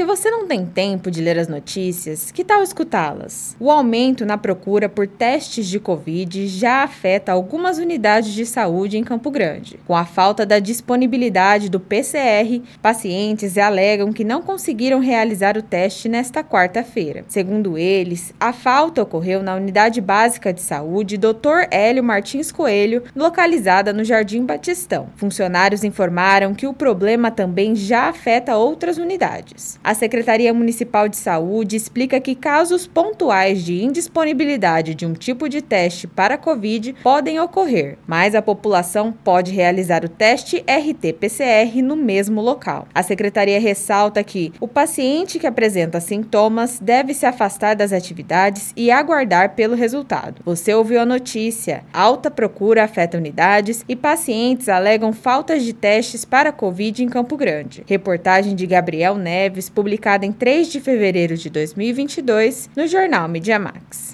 Se você não tem tempo de ler as notícias, que tal escutá-las? O aumento na procura por testes de Covid já afeta algumas unidades de saúde em Campo Grande. Com a falta da disponibilidade do PCR, pacientes alegam que não conseguiram realizar o teste nesta quarta-feira. Segundo eles, a falta ocorreu na unidade básica de saúde Dr. Hélio Martins Coelho, localizada no Jardim Batistão. Funcionários informaram que o problema também já afeta outras unidades. A Secretaria Municipal de Saúde explica que casos pontuais de indisponibilidade de um tipo de teste para Covid podem ocorrer, mas a população pode realizar o teste RT-PCR no mesmo local. A secretaria ressalta que o paciente que apresenta sintomas deve se afastar das atividades e aguardar pelo resultado. Você ouviu a notícia: alta procura afeta unidades e pacientes alegam faltas de testes para Covid em Campo Grande. Reportagem de Gabriel Neves publicada em 3 de fevereiro de 2022 no jornal Mediamax.